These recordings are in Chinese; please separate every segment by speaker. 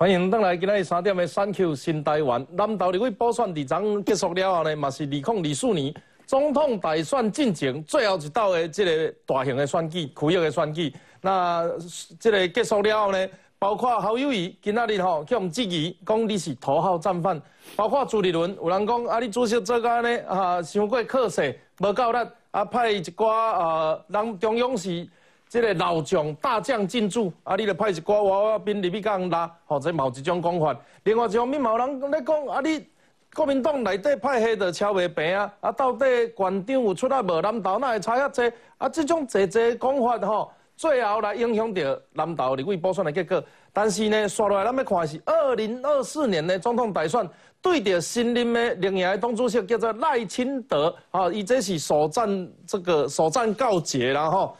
Speaker 1: 欢迎登来今日三点的三 Q 新台湾。南投立委补选二场结束了后呢，嘛是二零二四年总统大选进程最后一道的这个大型的选举，区域的选举。那这个结束了后呢，包括侯友谊今仔日吼叫我们质疑，讲你是头号战犯。包括朱立伦，有人讲啊，你主席做个呢啊，伤过克势，无够力啊，派一寡啊人中央是。这个老将大将进驻，啊，你著派一寡娃娃兵入去甲人拉，或者某一种讲法。另外一方面，某人咧讲，啊，你国民党内底派系著超袂平啊，啊，到底县长有出来无？南投哪会差遐济？啊，这种侪侪讲法吼，最后来影响到南投立委补选的结果。但是呢，刷落来咱要看是二零二四年的总统大选，对着新任的另一个党主席叫做赖清德，啊，伊这是首战这个首战告捷然后。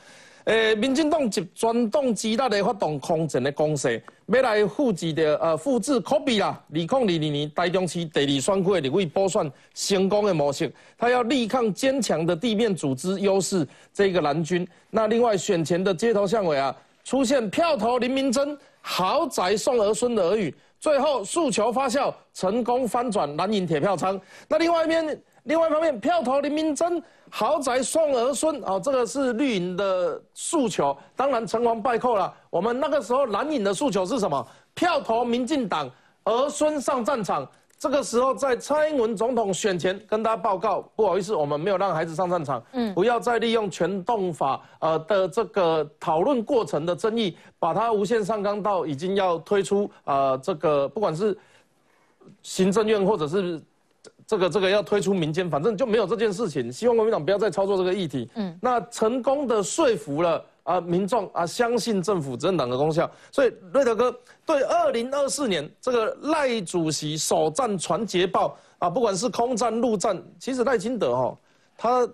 Speaker 1: 诶，民进党集全党之力来发动空前的攻势，要来复制的呃复制 copy 啦。二零二二年台中市第二选区的立委补选成功的模式，他要力抗坚强的地面组织优势，这个蓝军。那另外选前的街头巷尾啊，出现票投林明珍，豪宅送儿孙的耳语，最后诉求发酵，成功翻转蓝营铁票仓。那另外一边。另外一方面，票投林明珍，豪宅送儿孙，哦，这个是绿营的诉求，当然成王败寇了。我们那个时候蓝营的诉求是什么？票投民进党，儿孙上战场。这个时候在蔡英文总统选前跟大家报告，不好意思，我们没有让孩子上战场。嗯，不要再利用全动法呃的这个讨论过程的争议，把它无限上纲到已经要推出呃这个不管是行政院或者是。这个这个要推出民间，反正就没有这件事情。希望国民党不要再操作这个议题。嗯，那成功的说服了啊民众啊，相信政府政党的功效。所以瑞德哥对二零二四年这个赖主席首战传捷报啊，不管是空战陆战，其实赖清德哈，他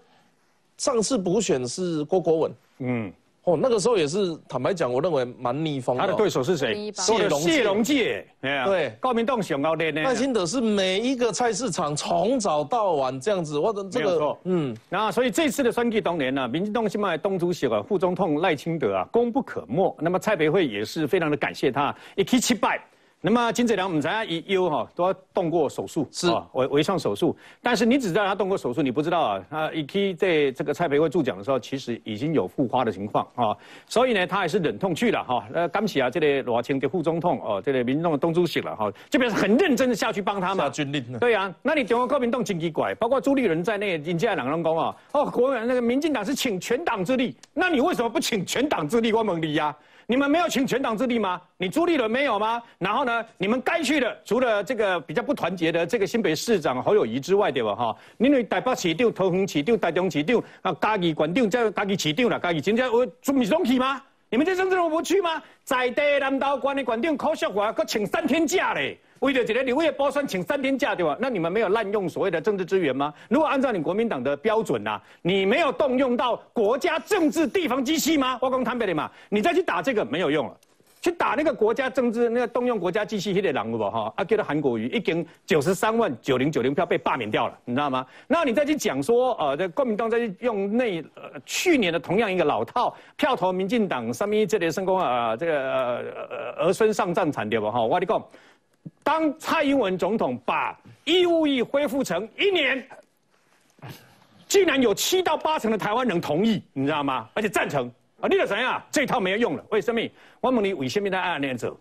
Speaker 1: 上次补选是郭国文。嗯。哦，那个时候也是坦白讲，我认为蛮逆风的。
Speaker 2: 他的对手是谁？
Speaker 1: 谢龙
Speaker 2: 谢龙介。
Speaker 1: 对，
Speaker 2: 高明栋想要练呢。
Speaker 1: 赖清德是每一个菜市场从早到晚这样子，我的这个
Speaker 2: 嗯，那所以这次的选举当年呢，民进党新派东主席啊，副总统赖清德啊，功不可没。那么蔡培慧也是非常的感谢他，一起七拜。那么金子良，我们才一优哈都要动过手术，
Speaker 1: 是
Speaker 2: 微微创手术。但是你只知道他动过手术，你不知道啊，他一期在这个蔡培慧助讲的时候，其实已经有复发的情况啊。所以呢，他还是忍痛去了哈。那，刚起啊，这个罗清的副总统哦，这个民众的东主席了哈，这边是很认真的下去帮他嘛。
Speaker 1: 下军令。
Speaker 2: 对啊，那你中国国民党真奇怪，包括朱立伦在内，人家两人讲啊，哦，国那个民进党是请全党之力，那你为什么不请全党之力？我问你呀。你们没有请全党之力吗？你朱立伦没有吗？然后呢？你们该去的，除了这个比较不团结的这个新北市长侯友谊之外，对吧？哈，因为台北市长、桃园市长、台中市长啊，嘉义县长、这嘉义市长啦，嘉义真正我准备拢去吗？你们这政治人物去吗？在地南道关的县长考笑话，搁请三天假嘞。为了这个，你为了包算请三天假对吧？那你们没有滥用所谓的政治资源吗？如果按照你国民党的标准呐，你没有动用到国家政治地方机器吗？我讲坦白的嘛，你再去打这个没有用了，去打那个国家政治那个动用国家机器那个人物不哈？啊，叫做韩国瑜，已经九十三万九零九零票被罢免掉了，你知道吗？那你再去讲说，呃，这国民党再去用那呃去年的同样一个老套票投民进党，上面这里升功啊，这个呃儿孙上战场对不哈？我跟你讲。当蔡英文总统把义务役恢复成一年，竟然有七到八成的台湾人同意，你知道吗？而且赞成啊！你得怎样？这套没有用了。为什么？我问你，为什么在暗恋者？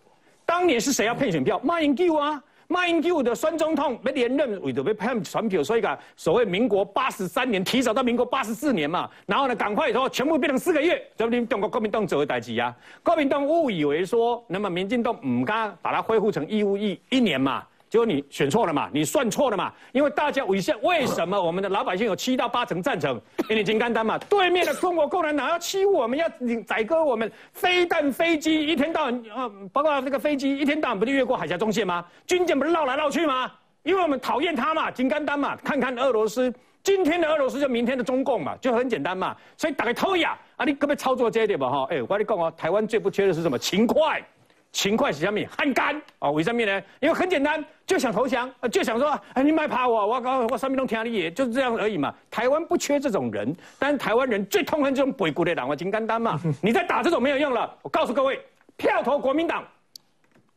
Speaker 2: 当年是谁要骗选票？马英九啊！马英九的孙总统被连任，为着被骗选票，所以讲所谓民国八十三年提早到民国八十四年嘛，然后呢，赶快说全部变成四个月，这不中国国民党做的代志啊？国民党误以为说，那么民进党唔敢把它恢复成义务役一年嘛？结果你选错了嘛，你算错了嘛，因为大家为什为什么我们的老百姓有七到八成赞成？因为金刚丹嘛，对面的中国共产党要欺负我们，要宰割我们，飞弹飞机一天到晚，呃，包括那个飞机一天到晚不就越过海峡中线吗？军舰不是绕来绕去吗？因为我们讨厌他嘛，金刚丹嘛，看看俄罗斯，今天的俄罗斯就明天的中共嘛，就很简单嘛，所以打开偷呀，啊，你可不可以操作这一点吧？哈，哎，我跟你讲哦，台湾最不缺的是什么？勤快。勤快是什么？汉干啊？为什么呢？因为很简单，就想投降，就想说，哎，你卖怕我，我我我上面都听你，就是这样而已嘛。台湾不缺这种人，但是台湾人最痛恨这种鬼谷的党，我金刚丹嘛。你在打这种没有用了。我告诉各位，票投国民党，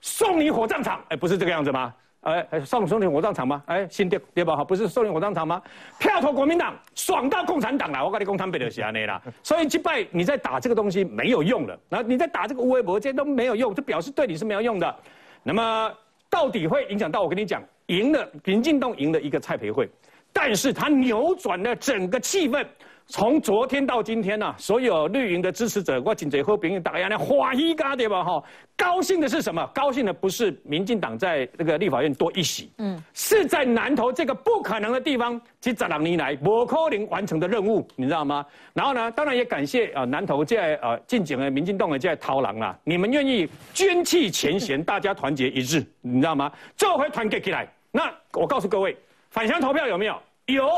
Speaker 2: 送你火葬场，哎，不是这个样子吗？哎，送送你火葬场吗？哎，新店对吧？哈，不是送你火葬场吗？票投国民党，爽到共产党了。我跟你讲，他们就是安尼啦。所以击败你在打这个东西没有用了，然后你在打这个无微博，这些都没有用，就表示对你是没有用的。那么到底会影响到我跟你讲，赢了民进党赢了一个蔡培慧，但是他扭转了整个气氛。从昨天到今天呢，所有绿营的支持者，我紧嘴和别人打压呢，花一嘎对吧？哈，高兴的是什么？高兴的不是民进党在那个立法院多一席，嗯，是在南投这个不可能的地方，去十两年来不可能完成的任务，你知道吗？然后呢，当然也感谢啊南投在呃进警的民进党的在掏狼啦，你们愿意捐弃前嫌，大家团结一致，你知道吗？这回团结起来，那我告诉各位，返乡投票有没有？有。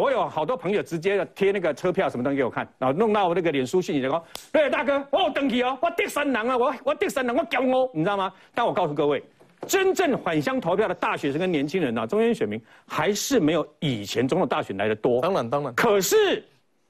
Speaker 2: 我有好多朋友直接贴那个车票什么东西给我看，然后弄到我那个脸书信息说，对大哥，我有登记哦，我第三人啊，我 我第三人，我骄傲，你知道吗？但我告诉各位，真正返乡投票的大学生跟年轻人啊，中间选民还是没有以前总统大选来的多。
Speaker 1: 当然当然，
Speaker 2: 可是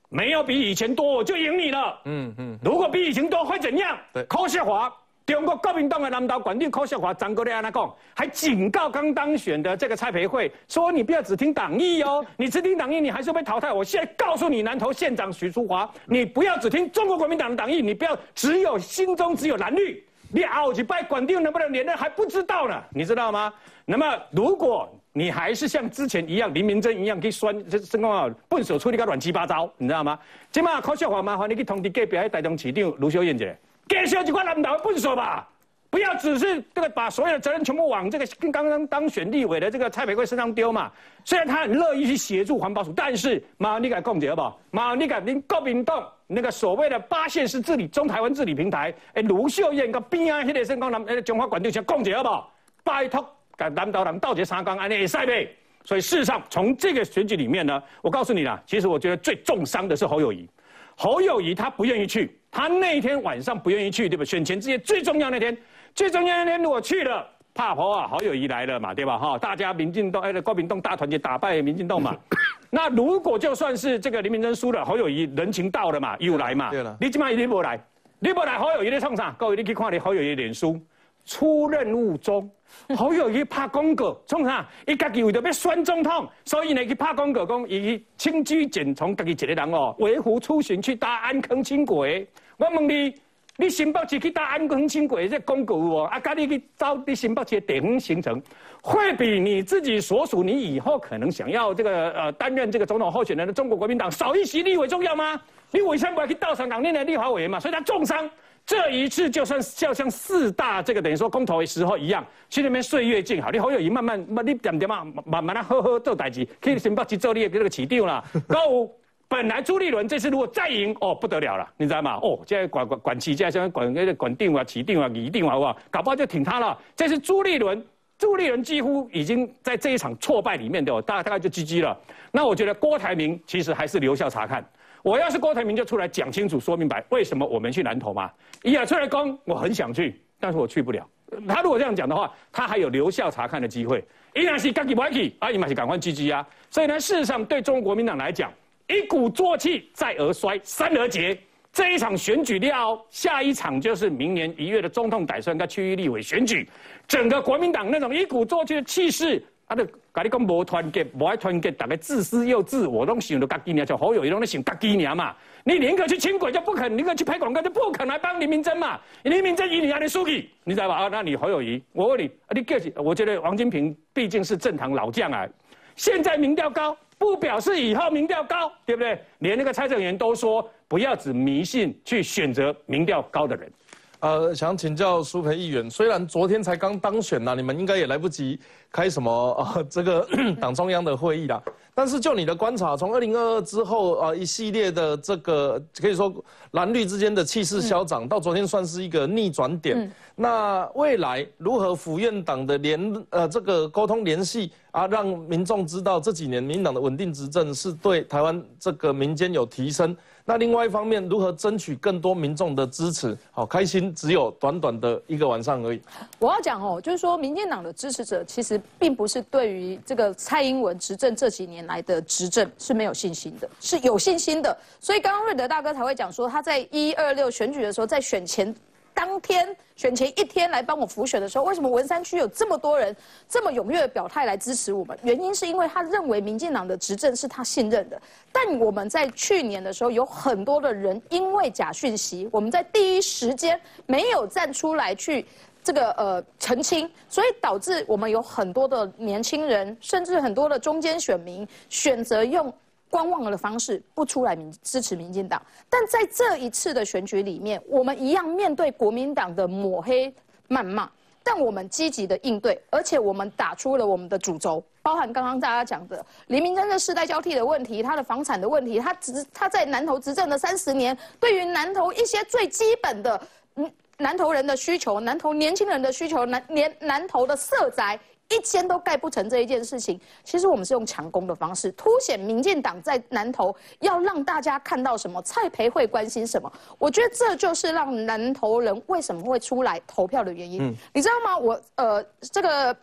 Speaker 2: 没有比以前多，我就赢你了。嗯嗯，如果比以前多会怎样？
Speaker 1: 对，
Speaker 2: 柯世华。中国国民党的南岛管定柯秀华张国立安那讲，还警告刚当选的这个蔡培慧说：“你不要只听党意哦，你只听党意，你还是被淘汰。”我现在告诉你，南投县长许淑华，你不要只听中国国民党的党意，你不要只有心中只有蓝绿，你熬几拜管定能不能连任还不知道呢，你知道吗？那么如果你还是像之前一样，林明珍一样去酸，这这个笨手处理个乱七八糟，你知道吗？今嘛柯秀华麻烦你去通知隔壁台中市长卢秀燕姐。给小几块蓝岛笨手吧，不要只是这个把所有的责任全部往这个刚刚当选立委的这个蔡培贵身上丢嘛。虽然他很乐意去协助环保署，但是马你敢共结好不好？马你敢您国民党那个所谓的八县市治理中台湾治理平台，哎，卢秀燕跟边啊，迄个身讲南呃中华管定先共结好不好？拜托，跟南岛人道结三纲，安尼会使呗。所以事实上，从这个选举里面呢，我告诉你啦，其实我觉得最重伤的是侯友谊。侯友谊他不愿意去，他那一天晚上不愿意去，对吧？选前之夜最重要那天，最重要那天如果去了，怕婆啊，好友谊来了嘛，对吧？哈，大家民进党哎，国民党大团结打败民进党嘛。那如果就算是这个林明珍输了，侯友谊人情到了嘛，又来嘛。
Speaker 1: 对了，
Speaker 2: 你今晚一定不来，你不来，侯友谊在创啥？各位你去看你侯友谊脸书，出任务中。侯友谊拍公告，创啥？伊家己为着要选总统，所以呢去拍广告，讲伊轻居简从家己一个人哦，维护出行去搭安坑轻轨。我问你，你新北市去搭安坑轻轨这广告哦，啊，家你去找你新北市的地方行程，会比你自己所属你以后可能想要这个呃担任这个总统候选人的中国国民党少一席立委重要吗？你为什么不要去到上港内的立法委员嘛？所以他重伤。这一次就算要像四大这个等于说公投的时候一样，去那边岁月静好，你好友谊慢慢慢你点点嘛，慢慢的呵呵做代志，可以先把去做你的这个起定了。高五本来朱立伦这次如果再赢哦不得了了，你知道吗？哦，现在管管管起，现在管那个管定啊、起定啊、拟定啊，好不好？搞不好就挺他了。这是朱立伦，朱立伦几乎已经在这一场挫败里面的，大大概就 GG 了。那我觉得郭台铭其实还是留校查看。我要是郭台铭，就出来讲清楚、说明白，为什么我们去南投嘛？亚出来攻，我很想去，但是我去不了。他如果这样讲的话，他还有留校察看的机会。依然是自己不去，阿姨嘛是赶快 GG 啊。所以呢，事实上对中国国民党来讲，一鼓作气，再而衰，三而竭。这一场选举料，下一场就是明年一月的总统打算跟区域立委选举，整个国民党那种一鼓作气的气势。啊！你跟你讲无团结，无爱团结，大家自私又自我，拢想到家己娘，就好友，伊拢在想家己娘嘛。你宁可去轻轨，就不肯；宁可去拍广告，就不肯来帮林明珍嘛。林明珍以你阿你输去，你知道吧？啊，那你好友谊，我问你，你个，我觉得王金平毕竟是正堂老将啊。现在民调高，不表示以后民调高，对不对？连那个蔡正元都说，不要只迷信去选择民调高的人。
Speaker 1: 呃，想请教苏培议员，虽然昨天才刚当选呐，你们应该也来不及开什么呃这个 党中央的会议啦。但是就你的观察，从二零二二之后啊，一系列的这个可以说蓝绿之间的气势消长，到昨天算是一个逆转点。那未来如何府院党的联呃这个沟通联系啊，让民众知道这几年民党的稳定执政是对台湾这个民间有提升？那另外一方面，如何争取更多民众的支持？好，开心只有短短的一个晚上而已。
Speaker 3: 我要讲哦，就是说，民进党的支持者其实并不是对于这个蔡英文执政这几年来的执政是没有信心的，是有信心的。所以刚刚瑞德大哥才会讲说，他在一二六选举的时候，在选前当天选前一天来帮我辅选的时候，为什么文山区有这么多人这么踊跃的表态来支持我们？原因是因为他认为民进党的执政是他信任的。但我们在去年的时候，有很多的人因为假讯息，我们在第一时间没有站出来去这个呃澄清，所以导致我们有很多的年轻人，甚至很多的中间选民选择用。观望的方式不出来民支持民进党，但在这一次的选举里面，我们一样面对国民党的抹黑谩骂，但我们积极的应对，而且我们打出了我们的主轴，包含刚刚大家讲的黎明真的世代交替的问题，他的房产的问题，他执他在南投执政的三十年，对于南投一些最基本的嗯南投人的需求，南投年轻人的需求，南年南投的色宅。一间都盖不成这一件事情，其实我们是用强攻的方式凸显民进党在南投要让大家看到什么，蔡培慧关心什么。我觉得这就是让南投人为什么会出来投票的原因。你知道吗？我呃，这个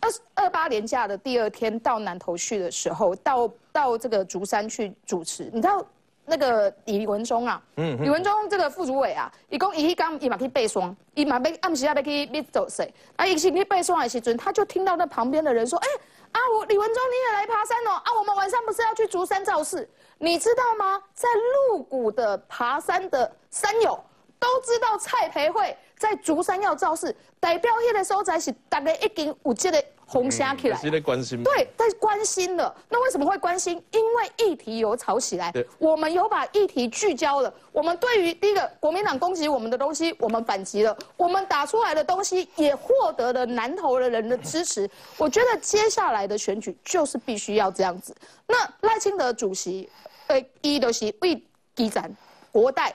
Speaker 3: 二二八年假的第二天到南投去的时候，到到这个竹山去主持，你知道？那个李文忠啊，李文忠这个副主委啊，伊讲伊去刚伊嘛去背双，伊嘛要暗时要去要走谁？啊，伊去背双的时阵，他就听到那旁边的人说：“哎，啊，我李文忠你也来爬山哦？啊，我们晚上不是要去竹山造势？你知道吗？在鹿谷的爬山的山友都知道蔡培慧在竹山要造势，代表迄个所在是大家已经有这个。”红虾起来，
Speaker 1: 在关心。
Speaker 3: 对，在关心了。那为什么会关心？因为议题有吵起来。我们有把议题聚焦了。我们对于第一个国民党攻击我们的东西，我们反击了。我们打出来的东西也获得了南投的人的支持。我觉得接下来的选举就是必须要这样子。那赖清德主席，呃，一都是为基层、国代、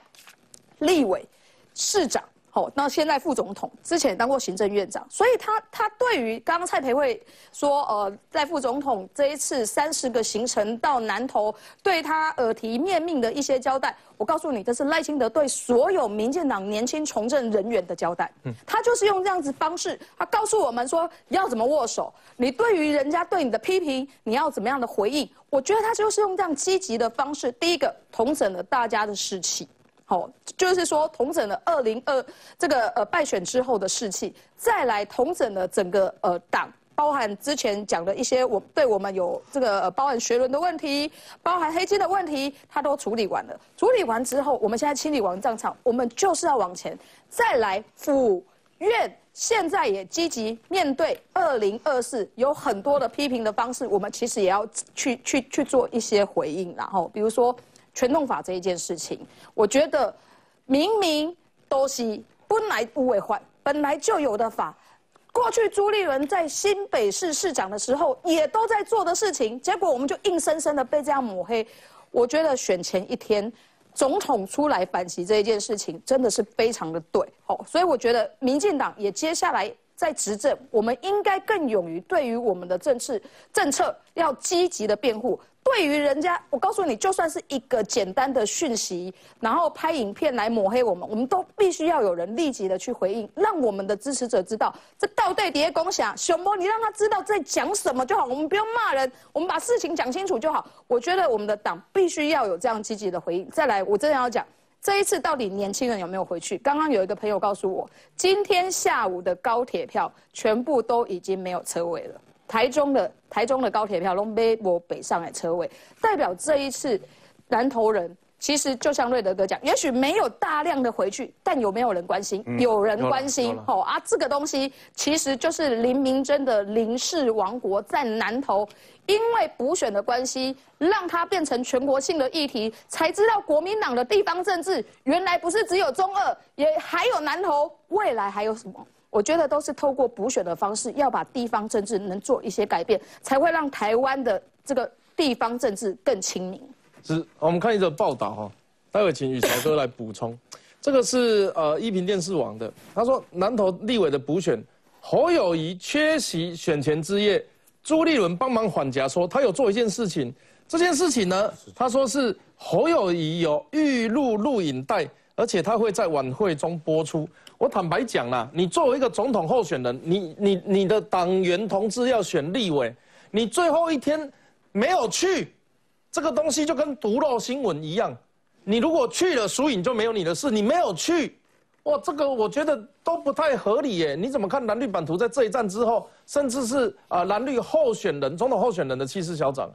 Speaker 3: 立委、市长。好，那现在副总统之前当过行政院长，所以他他对于刚刚蔡培慧说，呃，在副总统这一次三十个行程到南投，对他耳提面命的一些交代，我告诉你，这是赖清德对所有民进党年轻从政人员的交代。嗯，他就是用这样子方式，他告诉我们说要怎么握手，你对于人家对你的批评，你要怎么样的回应？我觉得他就是用这样积极的方式，第一个统整了大家的士气。好，就是说统整了二零二这个呃败选之后的士气，再来统整了整个呃党，包含之前讲的一些我对我们有这个包含学伦的问题，包含黑金的问题，他都处理完了。处理完之后，我们现在清理完战场，我们就是要往前再来府院，现在也积极面对二零二四有很多的批评的方式，我们其实也要去去去做一些回应，然后比如说。全动法这一件事情，我觉得明明都是本来无违法，本来就有的法。过去朱立伦在新北市市长的时候，也都在做的事情，结果我们就硬生生的被这样抹黑。我觉得选前一天，总统出来反击这一件事情，真的是非常的对。哦，所以我觉得民进党也接下来在执政，我们应该更勇于对于我们的政治政策要积极的辩护。对于人家，我告诉你，就算是一个简单的讯息，然后拍影片来抹黑我们，我们都必须要有人立即的去回应，让我们的支持者知道，这到底底下共享，熊波，你让他知道在讲什么就好，我们不用骂人，我们把事情讲清楚就好。我觉得我们的党必须要有这样积极的回应。再来，我真的要讲，这一次到底年轻人有没有回去？刚刚有一个朋友告诉我，今天下午的高铁票全部都已经没有车位了。台中的台中的高铁票都没我北上的车位，代表这一次南投人其实就像瑞德哥讲，也许没有大量的回去，但有没有人关心？有人关心，哦啊，这个东西其实就是林明珍的林氏王国在南投，因为补选的关系，让它变成全国性的议题，才知道国民党的地方政治原来不是只有中二，也还有南投，未来还有什么？我觉得都是透过补选的方式，要把地方政治能做一些改变，才会让台湾的这个地方政治更亲民。
Speaker 1: 是，我们看一则报道哈，待会请雨潮哥来补充。这个是呃一平电视网的，他说南投立委的补选，侯友谊缺席选前之夜，朱立伦帮忙缓夹，说他有做一件事情，这件事情呢，他说是侯友谊有预录录影带，而且他会在晚会中播出。我坦白讲啦，你作为一个总统候选人，你你你的党员同志要选立委，你最后一天没有去，这个东西就跟毒漏新闻一样。你如果去了，输赢就没有你的事。你没有去，哇，这个我觉得都不太合理耶。你怎么看蓝绿版图在这一战之后，甚至是啊蓝绿候选人、总统候选人的气势消涨？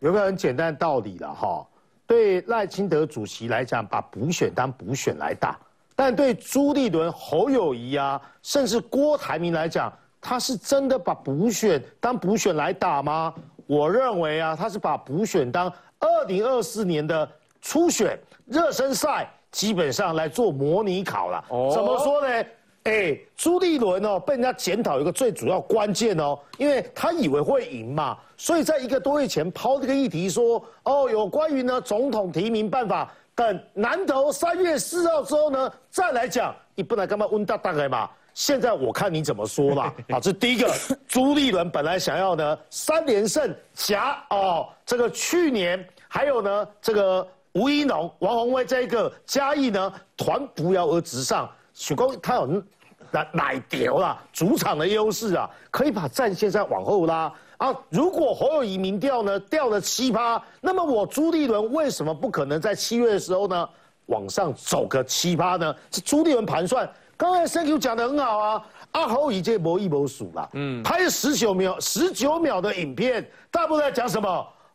Speaker 4: 有没有很简单的道理了哈，对赖清德主席来讲，把补选当补选来打；但对朱立伦、侯友谊啊，甚至郭台铭来讲，他是真的把补选当补选来打吗？我认为啊，他是把补选当二零二四年的初选热身赛。基本上来做模拟考了，怎么说呢？哎，朱立伦哦，被人家检讨一个最主要关键哦，因为他以为会赢嘛，所以在一个多月前抛这个议题说，哦，有关于呢总统提名办法，等南投三月四号之后呢再来讲，你不能干嘛问大大概嘛？现在我看你怎么说啦。好，这第一个，朱立伦本来想要呢三连胜夹哦，这个去年还有呢这个。吴一农、王宏威这一个嘉义呢，团扶摇而直上，许光他有奶奶牛啦，主场的优势啊，可以把战线再往后拉啊。如果侯友谊民调呢掉了七趴，那么我朱立伦为什么不可能在七月的时候呢往上走个七趴呢？是朱立伦盘算。刚才 Thank you 讲的很好啊，阿侯已经搏一搏数了，嗯，拍十九秒十九秒的影片，大部分在讲什么？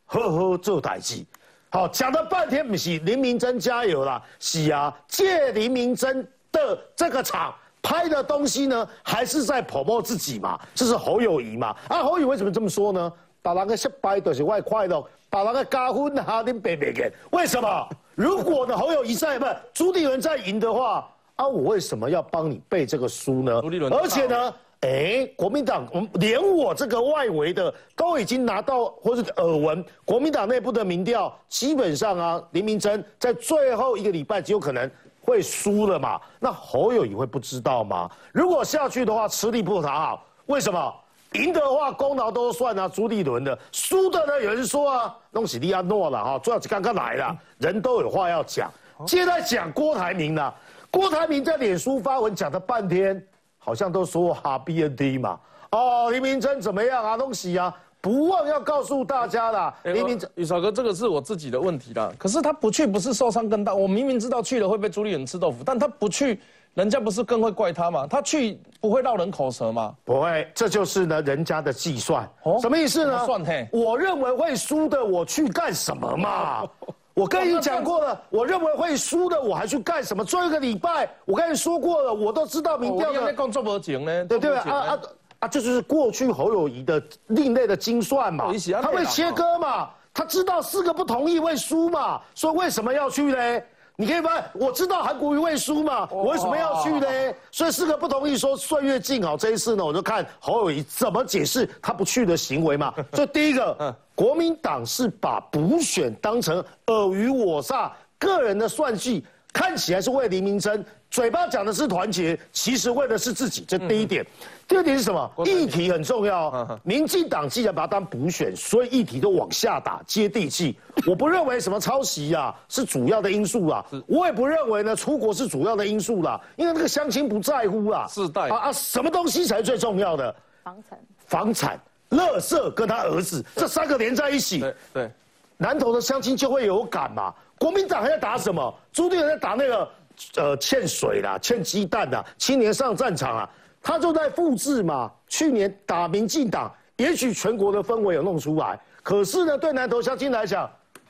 Speaker 4: 呵呵，做代志。好，讲了半天不是林明珍加油啦，是啊，借林明珍的这个场拍的东西呢，还是在泼墨自己嘛？这是侯友谊嘛？啊，侯友谊为什么这么说呢？把那个失败都是外快乐，把那个加分啊，你别别给，为什么？如果呢侯友谊在不朱立伦在赢的话，啊，我为什么要帮你背这个书呢？朱立伦，而且呢？哎，国民党，连我这个外围的都已经拿到或者耳闻，国民党内部的民调基本上啊，林明珍在最后一个礼拜极有可能会输了嘛？那侯友谊会不知道吗？如果下去的话，吃力不讨好。为什么？赢的话功劳都算啊，朱立伦的；输的呢，有人说啊，弄死利亚诺了哈，主要是刚刚来了，人都有话要讲。现在讲郭台铭了，郭台铭在脸书发文讲了半天。好像都说哈 B N D 嘛，哦，林明真怎么样啊？东西啊，不忘要告诉大家啦。林明
Speaker 1: 宇少哥，这个是我自己的问题啦。可是他不去，不是受伤更大？我明明知道去了会被朱立伦吃豆腐，但他不去，人家不是更会怪他吗？他去不会绕人口舌吗？
Speaker 4: 不会，这就是呢人家的计算。哦，什么意思呢？
Speaker 1: 算嘿，
Speaker 4: 我认为会输的，我去干什么嘛？我跟你讲过了，我认为会输的，我还去干什么？最后一个礼拜，我跟你说过了，我都知道民调的。
Speaker 1: 我讲这么紧呢？
Speaker 4: 对对啊啊啊！这就是过去侯友谊的另类的精算嘛，他会切割嘛，他知道四个不同意会输嘛，所以为什么要去呢？你可以问，我知道韩国瑜会输嘛，我为什么要去呢？所以四个不同意说岁月静好，这一次呢，我就看侯友谊怎么解释他不去的行为嘛。所以第一个，国民党是把补选当成尔虞我诈、个人的算计，看起来是为黎明争。嘴巴讲的是团结，其实为的是自己，这第一点。第二点是什么？议题很重要。民进党既然把它当补选，所以议题都往下打，接地气。我不认为什么抄袭啊是主要的因素啦，我也不认为呢出国是主要的因素啦，因为那个乡亲不在乎啦。
Speaker 1: 世代啊
Speaker 4: 啊，什么东西才是最重要的？
Speaker 3: 房产、
Speaker 4: 房产、乐色跟他儿子这三个连在一起，
Speaker 1: 对，
Speaker 4: 南投的乡亲就会有感嘛。国民党还在打什么？朱立伦在打那个。呃，欠水啦，欠鸡蛋啦青年上战场啊，他就在复制嘛。去年打民进党，也许全国的氛围有弄出来，可是呢，对南投乡亲来讲，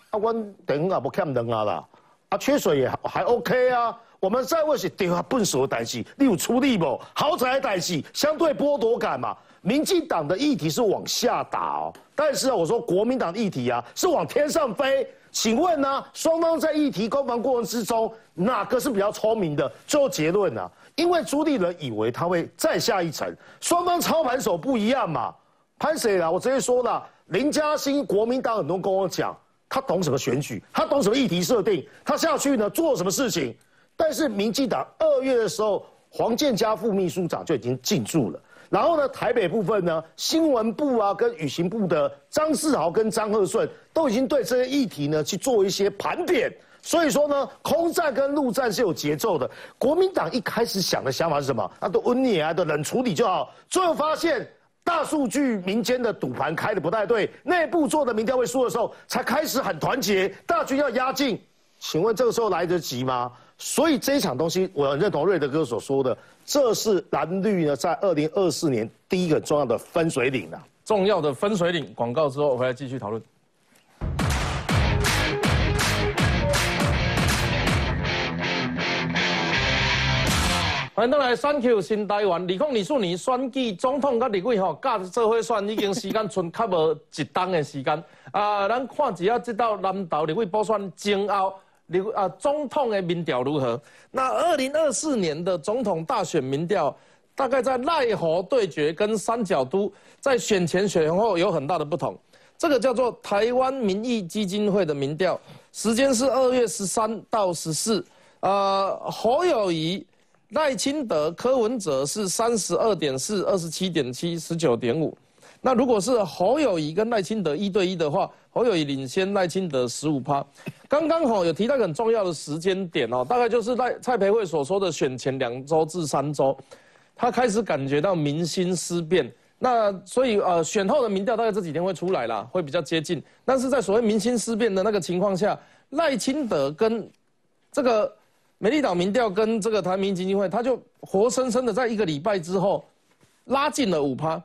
Speaker 4: 阿关等啊不欠人啊啦，啊缺水也还 OK 啊。我们在问是对啊笨手的代志，你有出力不？豪宅代志，相对剥夺感嘛。民进党的议题是往下打哦，但是啊，我说国民党的议题啊是往天上飞。请问呢？双方在议题攻防过程之中，哪个是比较聪明的？最后结论呢？因为朱立伦以为他会再下一层，双方操盘手不一样嘛。潘谁啦？我直接说了，林嘉欣国民党很多跟我讲，他懂什么选举，他懂什么议题设定，他下去呢做什么事情。但是民进党二月的时候，黄建佳副秘书长就已经进驻了。然后呢，台北部分呢，新闻部啊，跟旅行部的张世豪跟张鹤顺都已经对这些议题呢去做一些盘点。所以说呢，空战跟陆战是有节奏的。国民党一开始想的想法是什么？啊，都温你啊，都冷处理就好。最后发现大数据民间的赌盘开的不太对，内部做的民调会输的时候，才开始很团结，大军要压境。请问这个时候来得及吗？所以这一场东西，我很认同瑞德哥所说的，这是蓝绿呢在二零二四年第一个重要的分水岭啊，
Speaker 1: 重要的分水岭。广告之后回来继续讨论。欢迎来选 Q 新台湾，二零二四年选举总统甲立委吼，甲做伙选已经时间剩较无一冬的时间。啊，咱看一下这道南投立委补选前后，立啊总统的民调如何？那二零二四年的总统大选民调，大概在赖何对决跟三角都在选前选后有很大的不同。这个叫做台湾民意基金会的民调，时间是二月十三到十四。呃，侯友谊。赖清德、柯文哲是三十二点四、二十七点七、十九点五。那如果是侯友谊跟赖清德一对一的话，侯友谊领先赖清德十五趴。刚刚好有提到很重要的时间点哦，大概就是赖蔡培慧所说的选前两周至三周，他开始感觉到民心思变。那所以呃，选后的民调大概这几天会出来了，会比较接近。但是在所谓民心思变的那个情况下，赖清德跟这个。美丽岛民调跟这个台民基金会，他就活生生的在一个礼拜之后拉近了五趴。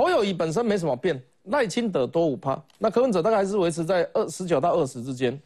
Speaker 1: 侯友谊本身没什么变，赖清德多五趴，那柯文哲大概还是维持在二十九到二十之间。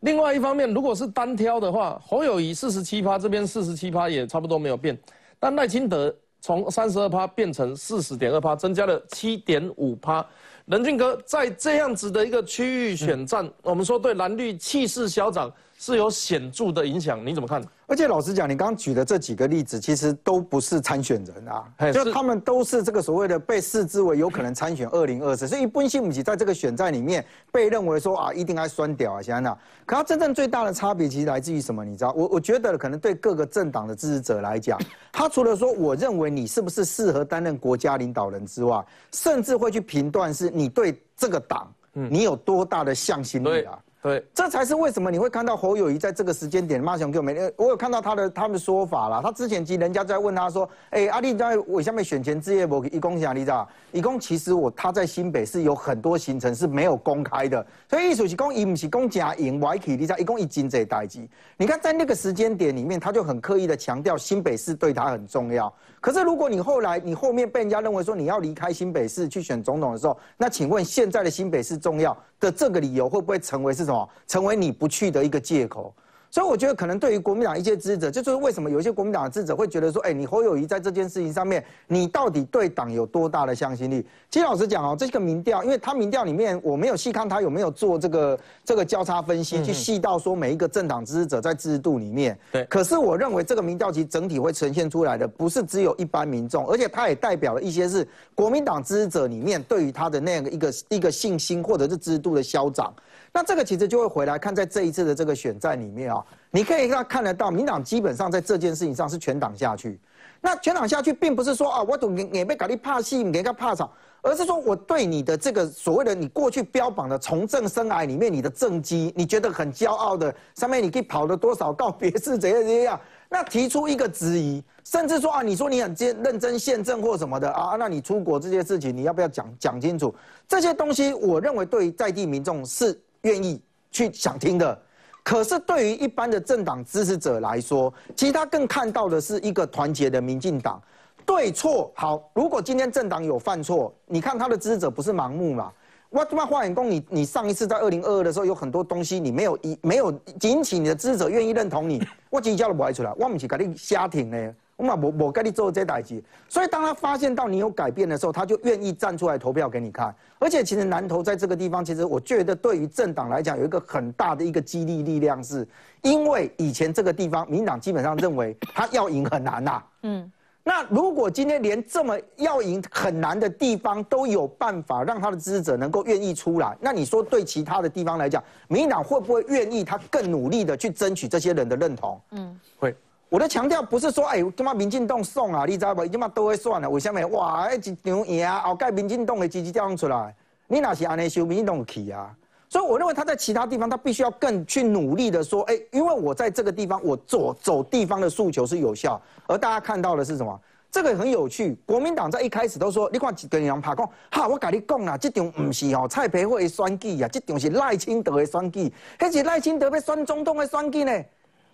Speaker 1: 另外一方面，如果是单挑的话，侯友谊四十七趴，这边四十七趴也差不多没有变，但赖清德从三十二趴变成四十点二趴，增加了七点五趴。任俊哥在这样子的一个区域选战，我们说对蓝绿气势消长。是有显著的影响，你怎么看？
Speaker 5: 而且老实讲，你刚刚举的这几个例子，其实都不是参选人啊，就他们都是这个所谓的被视之为有可能参选二零二四，所以本性母鸡在这个选战里面被认为说啊，一定该酸屌啊，现在可他真正最大的差别，其实来自于什么？你知道？我我觉得可能对各个政党的支持者来讲，他除了说我认为你是不是适合担任国家领导人之外，甚至会去评断是你对这个党，你有多大的向心力啊？
Speaker 1: 对，
Speaker 5: 这才是为什么你会看到侯友谊在这个时间点，骂雄给我们，我有看到他的他们说法了。他之前其实人家在问他说，哎，阿弟在我下面选前置业我？一共想你知道？一共其实我他在新北是有很多行程是没有公开的，所以意思是公，伊不是公假赢，外企你知道？一共一金这代机。你看在那个时间点里面，他就很刻意的强调新北市对他很重要。可是如果你后来你后面被人家认为说你要离开新北市去选总统的时候，那请问现在的新北市重要的这个理由会不会成为是什么？成为你不去的一个借口。所以我觉得，可能对于国民党一些支持者，这就是为什么有一些国民党的支持者会觉得说，哎，你侯友谊在这件事情上面，你到底对党有多大的向心力？其实老实讲哦，这个民调，因为他民调里面我没有细看他有没有做这个这个交叉分析，去细到说每一个政党支持者在支持度里面。
Speaker 1: 对。
Speaker 5: 可是我认为这个民调其实整体会呈现出来的，不是只有一般民众，而且它也代表了一些是国民党支持者里面对于他的那样一个一个信心或者是支持度的消长。那这个其实就会回来看，在这一次的这个选战里面啊，你可以看看得到，民党基本上在这件事情上是全党下去。那全党下去，并不是说啊，我都也被搞你怕戏，给他怕吵，而是说我对你的这个所谓的你过去标榜的从政生涯里面，你的政绩，你觉得很骄傲的，上面你可以跑了多少告别式，怎样怎样，那提出一个质疑，甚至说啊，你说你很认认真宪政或什么的啊，那你出国这些事情，你要不要讲讲清楚？这些东西，我认为对在地民众是。愿意去想听的，可是对于一般的政党支持者来说，其实他更看到的是一个团结的民进党。对错好，如果今天政党有犯错，你看他的支持者不是盲目嘛？我他妈花眼工，你你上一次在二零二二的时候有很多东西你没有一没有引起你的支持者愿意认同你，我今天都不爱出来，我不是给你瞎挺呢。我嘛我我跟你做这代志，所以当他发现到你有改变的时候，他就愿意站出来投票给你看。而且其实南投在这个地方，其实我觉得对于政党来讲有一个很大的一个激励力量，是因为以前这个地方民党基本上认为他要赢很难呐。嗯，那如果今天连这么要赢很难的地方都有办法让他的支持者能够愿意出来，那你说对其他的地方来讲，民党会不会愿意他更努力的去争取这些人的认同？
Speaker 1: 嗯，会。
Speaker 5: 我的强调不是说，哎，他妈民进党送啊，你知道不？他妈都会算了，为什么？哇，一场赢啊，后盖民进党的积极调动出来，你哪是安尼修民进党去啊？所以我认为他在其他地方，他必须要更去努力的说，哎，因为我在这个地方，我走走地方的诉求是有效。而大家看到的是什么？这个很有趣。国民党在一开始都说，你看跟人拍讲，哈，我跟你讲啊，这场不是哦蔡培慧的选举啊，这场是赖清德的选举，而且赖清德要选总统的选举呢。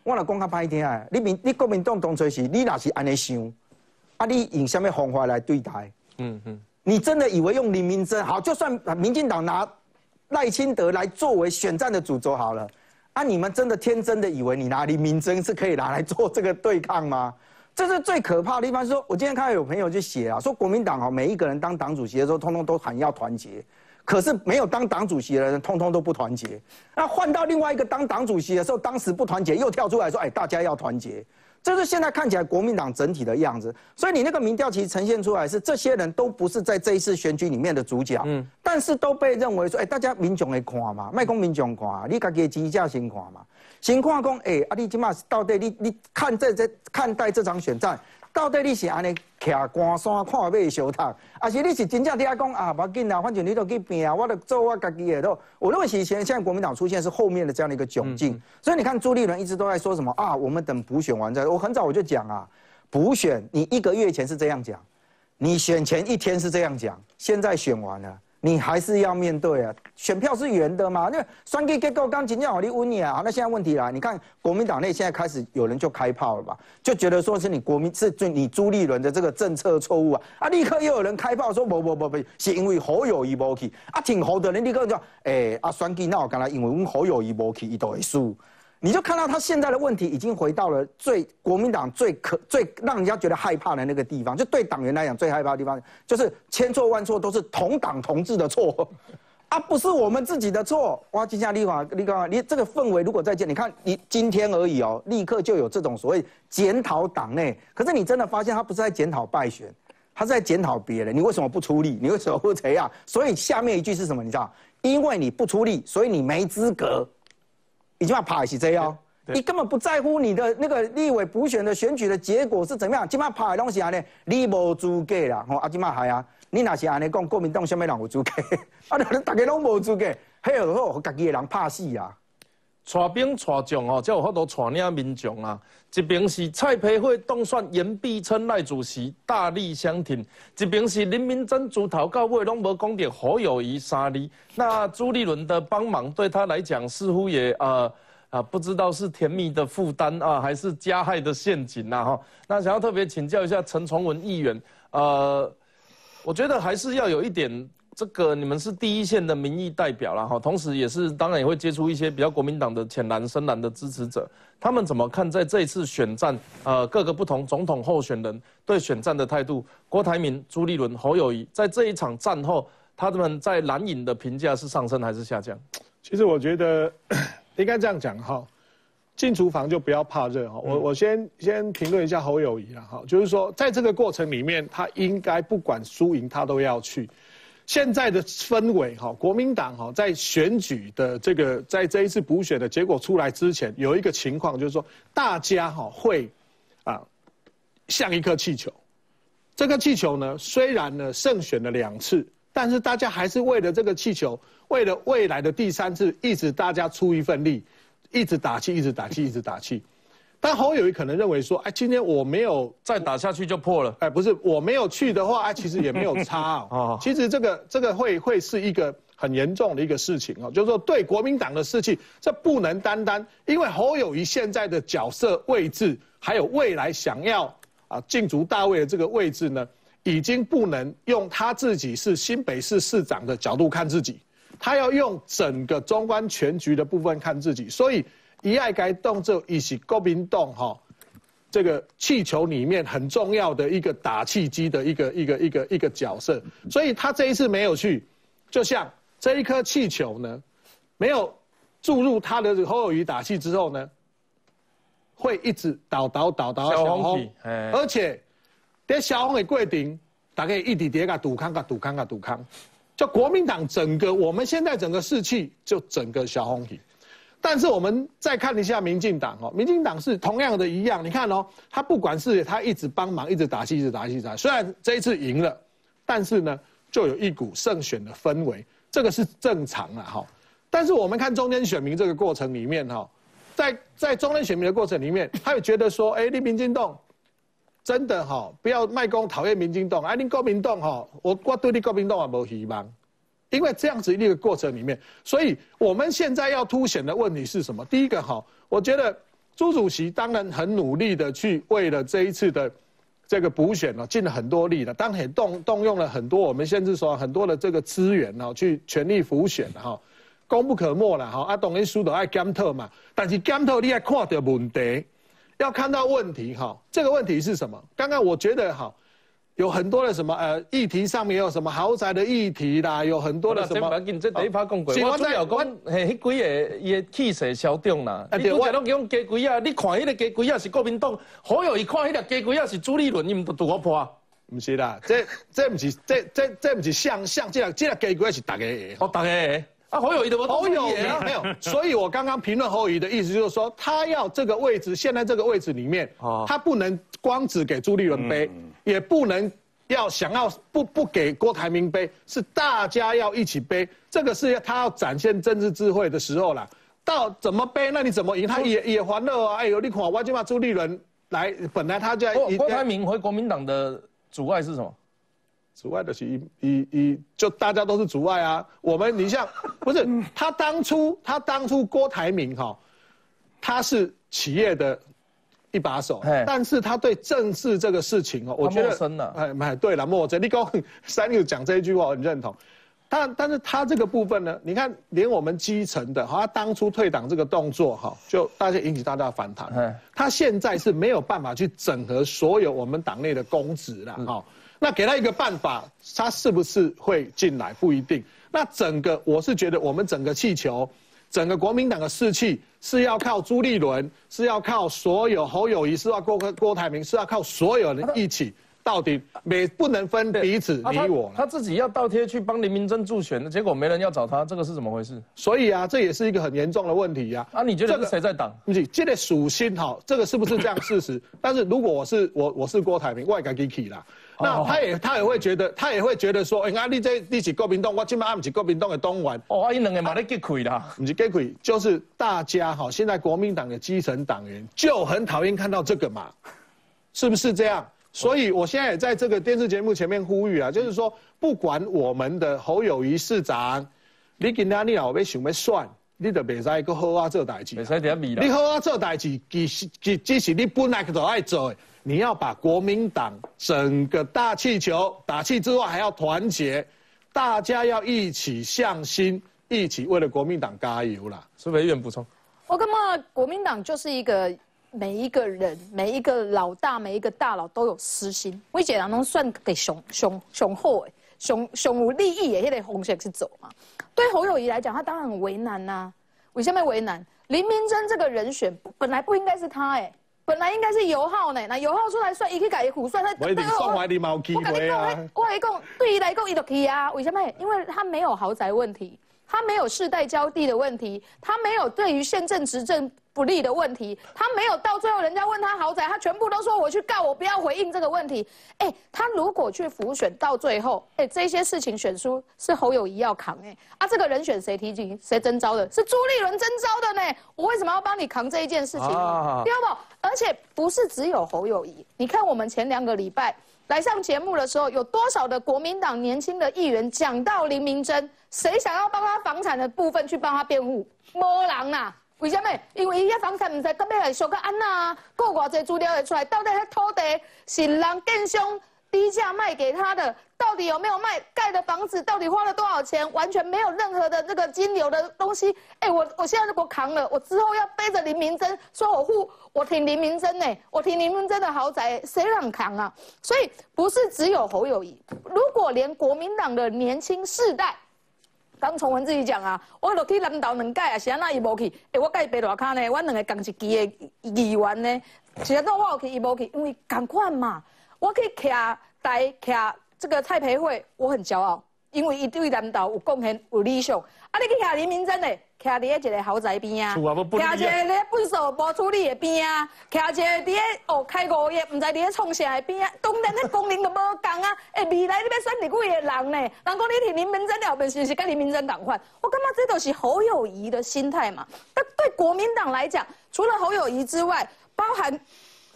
Speaker 5: 我来讲较歹听诶，你民你国民党当初是你若是安尼想，啊，你用什么方法来对待？嗯嗯，你真的以为用林明珍好，就算民进党拿赖清德来作为选战的主轴好了，啊，你们真的天真的以为你拿林明珍是可以拿来做这个对抗吗？这是最可怕的地方。说，我今天看到有朋友就写啊，说国民党哦，每一个人当党主席的时候，通通都喊要团结，可是没有当党主席的人，通通都不团结。那换到另外一个当党主席的时候，当时不团结，又跳出来说，哎，大家要团结。这是现在看起来国民党整体的样子，所以你那个民调其实呈现出来是这些人都不是在这一次选举里面的主角，嗯，但是都被认为说，哎，大家民众会看嘛，卖公民众看，你家己支持者先看嘛，先看讲，哎，啊，你今嘛到底你你看这这看待这场选战。到底你是安尼徛关山看马小读，还是你是真正在讲啊？无要紧啊，反正你都去拼啊，我都做我家己的都。我认为其实现在国民党出现是后面的这样的一个窘境。所以你看朱立伦一直都在说什么啊？我们等补选完再。我很早我就讲啊，补选你一个月前是这样讲，你选前一天是这样讲，现在选完了。你还是要面对啊，选票是圆的嘛？那双 K 结构刚今天好你问你啊，那现在问题来，你看国民党内现在开始有人就开炮了吧？就觉得说是你国民是就你朱立伦的这个政策错误啊啊！立刻又有人开炮说不不不不，是因为侯友谊无去啊，挺侯的人立刻就诶啊双 K 那我刚才因为我们侯友谊无去，伊都会输。你就看到他现在的问题已经回到了最国民党最可最让人家觉得害怕的那个地方，就对党员来讲最害怕的地方，就是千错万错都是同党同志的错，啊，不是我们自己的错。哇，金夏立华，立刚，你这个氛围如果再见，你看你今天而已哦，立刻就有这种所谓检讨党内。可是你真的发现他不是在检讨败选，他是在检讨别人。你为什么不出力？你为什么不这样？所以下面一句是什么？你知道？因为你不出力，所以你没资格。已经要拍是这样，你根本不在乎你的那个立委补选的选举的结果是怎么样，起码拍的东西啊呢，你无资格啦，吼，啊，起码系啊，你若是安尼讲，国民党什么人有资格？啊，大家拢无资格，嘿，好，家己的人怕死啊！
Speaker 1: 带兵带将哦，才有法度带领民众啊。一边是蔡培慧当选严必称赖主席大力相挺，一边是林明珍主头到尾拢无讲到何友谊三字。那朱立伦的帮忙对他来讲似乎也呃啊不知道是甜蜜的负担啊，还是加害的陷阱呐哈。那想要特别请教一下陈崇文议员，呃，我觉得还是要有一点。这个你们是第一线的民意代表了哈，同时也是当然也会接触一些比较国民党的浅蓝深蓝的支持者，他们怎么看在这一次选战，呃，各个不同总统候选人对选战的态度？郭台铭、朱立伦、侯友谊在这一场战后，他们在蓝营的评价是上升还是下降？
Speaker 6: 其实我觉得 应该这样讲哈，进厨房就不要怕热哈。我我先先评论一下侯友谊了哈，就是说在这个过程里面，他应该不管输赢，他都要去。现在的氛围哈，国民党哈在选举的这个在这一次补选的结果出来之前，有一个情况就是说，大家哈会啊像一颗气球，这个气球呢虽然呢胜选了两次，但是大家还是为了这个气球，为了未来的第三次，一直大家出一份力，一直打气，一直打气，一直打气。但侯友谊可能认为说，哎，今天我没有
Speaker 1: 再打下去就破了，
Speaker 6: 哎，不是我没有去的话，哎，其实也没有差啊。其实这个这个会会是一个很严重的一个事情哦，就是说对国民党的士气，这不能单单因为侯友谊现在的角色位置，还有未来想要啊进逐大位的这个位置呢，已经不能用他自己是新北市市长的角度看自己，他要用整个中观全局的部分看自己，所以。一爱该动作，一是国民动哈，这个气球里面很重要的一个打气机的一个一个一个一个角色，所以他这一次没有去，就像这一颗气球呢，没有注入他的侯友谊打气之后呢，会一直倒倒倒倒小红，而且在小红的过程，大概一直叠个堵康个堵康个堵康，就国民党整个我们现在整个士气就整个小红体。但是我们再看一下民进党哦，民进党是同样的一样，你看哦，他不管是他一直帮忙，一直打气，一直打气打，虽然这一次赢了，但是呢，就有一股胜选的氛围，这个是正常的哈。但是我们看中间选民这个过程里面哈，在在中间选民的过程里面，他会觉得说，哎，你民进党真的哈，不要卖公讨厌民进党，哎，你国民党哈，我我对你国民党也无希望。因为这样子一个过程里面，所以我们现在要凸显的问题是什么？第一个哈，我觉得朱主席当然很努力的去为了这一次的这个补选呢，尽了很多力了，当然也动动用了很多我们甚至说很多的这个资源呢，去全力辅选哈，功不可没了哈。啊，当然输都爱检讨嘛，但是检讨你要看到问题，要看到问题哈。这个问题是什么？刚刚我觉得哈。有很多的什么呃议题上面有什么豪宅的议题啦，有很多的什么。
Speaker 1: 这第一趴讲过，我主要讲嘿，迄几个伊的气势消长啦。你拄则拢讲鸡龟啊，你看迄个鸡龟啊是国民党，好友一看迄个鸡龟啊是朱立伦，你们都拄我破。
Speaker 6: 不是啦，这这不是这这这不是像像这样，这个鸡龟是大家的。
Speaker 1: 哦，大家。啊，侯友谊的我
Speaker 6: 侯友谊没有，所以我刚刚评论侯友谊的意思就是说，他要这个位置，现在这个位置里面，他不能光只给朱立伦背，也不能要想要不不给郭台铭背，是大家要一起背，这个是他要展现政治智慧的时候了。到怎么背，那你怎么赢？他也也欢乐啊！哎呦，你看，我就把朱立伦来，本来他就
Speaker 1: 郭台铭回国民党的阻碍是什么？
Speaker 6: 阻碍的是一一一，就大家都是阻碍啊。我们你像 不是他当初他当初郭台铭哈，他是企业的一把手，但是他对政治这个事情哦，我觉
Speaker 1: 得
Speaker 6: 哎哎对了，莫真你跟 三六讲这一句话我很认同。但但是他这个部分呢，你看连我们基层的，他当初退党这个动作哈，就大家引起大家的反弹。他现在是没有办法去整合所有我们党内的公职了哈。那给他一个办法，他是不是会进来不一定。那整个我是觉得，我们整个气球，整个国民党的士气是要靠朱立伦，是要靠所有侯友谊，是要郭郭台铭，是要靠所有人一起。到底没不能分彼此你我，
Speaker 1: 他自己要倒贴去帮林明珍助选的结果没人要找他，这个是怎么回事？
Speaker 6: 所以啊，这也是一个很严重的问题呀。
Speaker 1: 啊，你觉得这个谁在挡？
Speaker 6: 你这个属性哈，这个是不是这样事实？但是如果我是我我是郭台铭，我也敢给起啦。那他也他也会觉得他也会觉得说，哎，啊，你这你是国民党，我今晚不是国民党的党员。
Speaker 1: 哦，啊，伊两个嘛咧结亏啦，
Speaker 6: 不是结亏，就是大家哈，现在国民党的基层党员就很讨厌看到这个嘛，是不是这样？所以，我现在也在这个电视节目前面呼吁啊，就是说，不管我们的侯友谊市长，你今天你老要想要算，你就别再个好啊做代志。
Speaker 1: 别再点米了。
Speaker 6: 你好啊做代志，其实其只是你本来就爱做，你要把国民党整个大气球打气之外，还要团结，大家要一起向心，一起为了国民党加油啦。
Speaker 1: 是不是有点补充？
Speaker 3: 我感觉国民党就是一个。每一个人，每一个老大，每一个大佬都有私心。我姐人拢算给雄雄雄厚诶，雄雄有利益诶，迄个红线去走嘛。对侯友谊来讲，他当然很为难呐。为什么为难？林明珍这个人选本来不应该是他诶，本来应该是尤浩呢。那尤浩出来算，伊去改胡算，他
Speaker 6: 对我我跟你
Speaker 3: 讲，我一讲对伊来讲，伊就去啊。为什么？因为他没有豪宅问题，他没有世代交地的问题，他没有对于县政执政。不利的问题，他没有到最后，人家问他豪宅，他全部都说我去告，我不要回应这个问题。哎，他如果去浮选到最后，哎，这些事情选书是侯友谊要扛，哎，啊，这个人选谁提举谁征召的？是朱立伦征召的呢？我为什么要帮你扛这一件事情？第二不？而且不是只有侯友谊，你看我们前两个礼拜来上节目的时候，有多少的国民党年轻的议员讲到林明珍，谁想要帮他房产的部分去帮他辩护？摸狼呐！为什么？因为伊遐房产唔知到尾会俗到安那，过偌济资料会出来，到底迄土地是人建商低价卖给他的，到底有没有卖？盖的房子到底花了多少钱？完全没有任何的这个金流的东西。哎，我我现在如果扛了，我之后要背着林明珍说我护我挺林明珍呢，我挺林明珍的豪宅，谁让扛啊？所以不是只有侯友谊，如果连国民党的年轻世代。刚从文自己讲啊，我落去南投两届啊，是安那伊无去？哎，我甲伊爬大卡呢，我两个共一期的议员呢，是安怎我有去伊无去？因为同款嘛，我去徛台徛这个蔡培慧，我很骄傲，因为伊对南投有贡献有理想。啊，你去徛林明珍呢？徛伫一个豪宅边啊，徛一个咧粪扫无处理的边啊，徛一个伫咧哦开五业，唔知伫咧创啥的边啊，当然咧功能都无共啊。诶，未来你要选几位的人呢？人讲你听林明珍后面是不是跟林明珍同款？我感觉这都是侯友谊的心态嘛。但对国民党来讲，除了侯友谊之外，包含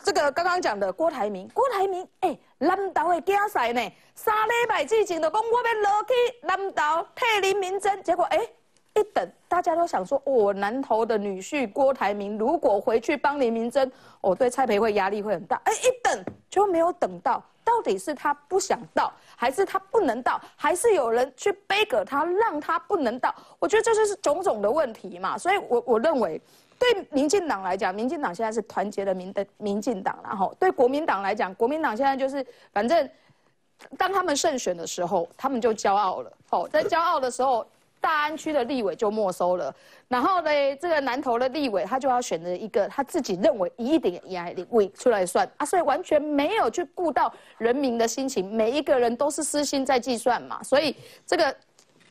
Speaker 3: 这个刚刚讲的郭台铭，郭台铭诶，南投的竞赛呢，三礼拜之前就讲我要落去南投替林明珍，结果诶。一等，大家都想说，我南投的女婿郭台铭如果回去帮林明珍，我对蔡培慧压力会很大。哎，一等就没有等到，到底是他不想到，还是他不能到，还是有人去背给他让他不能到？我觉得这就是种种的问题嘛。所以，我我认为，对民进党来讲，民进党现在是团结的民的民进党，然后对国民党来讲，国民党现在就是反正。当他们胜选的时候，他们就骄傲了。哦，在骄傲的时候，大安区的立委就没收了。然后呢，这个南投的立委他就要选择一个他自己认为一点压力位出来算啊，所以完全没有去顾到人民的心情，每一个人都是私心在计算嘛。所以这个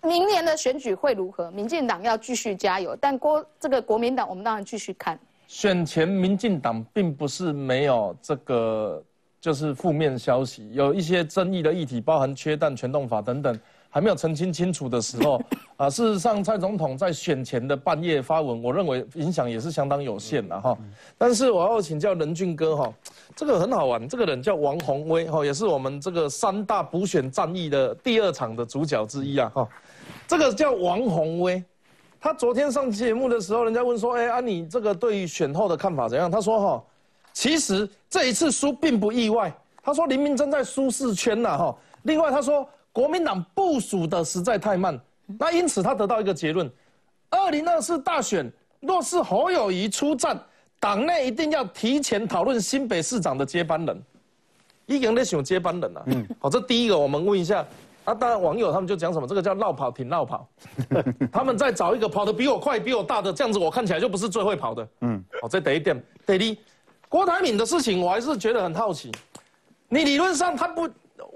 Speaker 3: 明年的选举会如何？民进党要继续加油，但国这个国民党我们当然继续看。
Speaker 1: 选前民进党并不是没有这个。就是负面消息，有一些争议的议题，包含缺蛋全动法等等，还没有澄清清楚的时候，啊，事实上蔡总统在选前的半夜发文，我认为影响也是相当有限的哈。但是我要请教任俊哥哈，这个很好玩，这个人叫王宏威哈，也是我们这个三大补选战役的第二场的主角之一啊哈。这个叫王宏威，他昨天上节目的时候，人家问说，哎啊，你这个对于选后的看法怎样？他说哈。其实这一次输并不意外。他说林明珍在舒适圈呐，哈。另外他说国民党部署的实在太慢，那因此他得到一个结论：二零二四大选若是侯友谊出战，党内一定要提前讨论新北市长的接班人。一个人在选接班人啊。嗯。好，这第一个我们问一下啊。当然网友他们就讲什么，这个叫绕跑，挺绕跑。他们在找一个跑得比我快、比我大的，这样子我看起来就不是最会跑的。嗯。好，这得一点，第二。郭台铭的事情，我还是觉得很好奇。你理论上他不，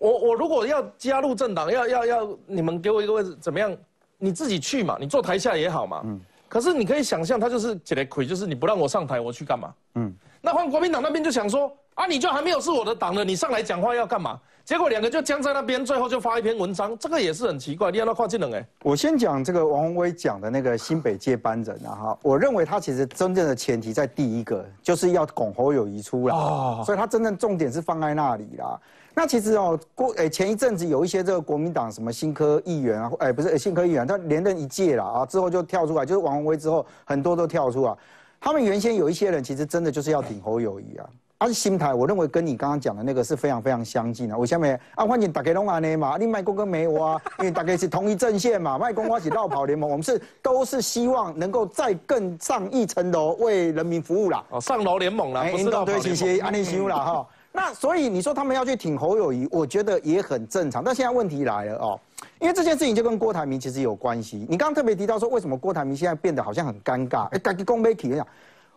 Speaker 1: 我我如果要加入政党，要要要你们给我一个位置，怎么样？你自己去嘛，你坐台下也好嘛。嗯。可是你可以想象，他就是解了亏，就是你不让我上台，我去干嘛？嗯。那换国民党那边就想说，啊，你就还没有是我的党了，你上来讲话要干嘛？结果两个就僵在那边，最后就发一篇文章，这个也是很奇怪。你让他跨技能哎。
Speaker 5: 我先讲这个王宏威讲的那个新北接班人啊哈，我认为他其实真正的前提在第一个就是要拱侯友谊出来，所以他真正重点是放在那里啦。那其实哦，过诶前一阵子有一些这个国民党什么新科议员啊，哎不是新科议员，他连任一届了啊，之后就跳出来，就是王宏威之后很多都跳出来。他们原先有一些人其实真的就是要顶侯友谊啊。他是心态，我认为跟你刚刚讲的那个是非常非常相近的。我下面？啊，欢迎大家拢安尼嘛，你卖公跟没我，因为大家是同一阵线嘛，卖公我是绕跑联盟，我们是都是希望能够再更上一层楼，为人民服务啦。
Speaker 1: 哦，上楼联盟啦，不是绕跑联盟。
Speaker 5: 安利修啦哈。那所以你说他们要去挺侯友谊，我觉得也很正常。但现在问题来了哦，因为这件事情就跟郭台铭其实有关系。你刚刚特别提到说，为什么郭台铭现在变得好像很尴尬？哎，赶紧公杯体一样。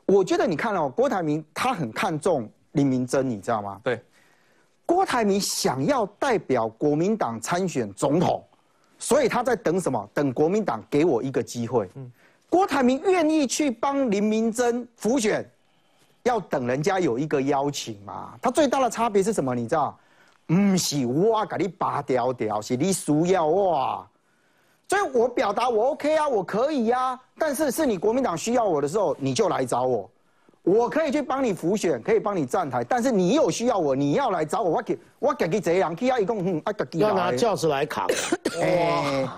Speaker 5: 我觉得你看哦，郭台铭他很看重。林明珍，你知道吗？
Speaker 1: 对，
Speaker 5: 郭台铭想要代表国民党参选总统，所以他在等什么？等国民党给我一个机会。嗯，郭台铭愿意去帮林明珍辅选，要等人家有一个邀请嘛。他最大的差别是什么？你知道？不是我给你拔掉掉，是你需要我。所以我表达我 OK 啊，我可以呀。但是是你国民党需要我的时候，你就来找我。我可以去帮你浮选，可以帮你站台，但是你有需要我，你要来找我，我给我给你这样，其他一共嗯啊
Speaker 4: 给要拿轿子来扛。
Speaker 5: 哇！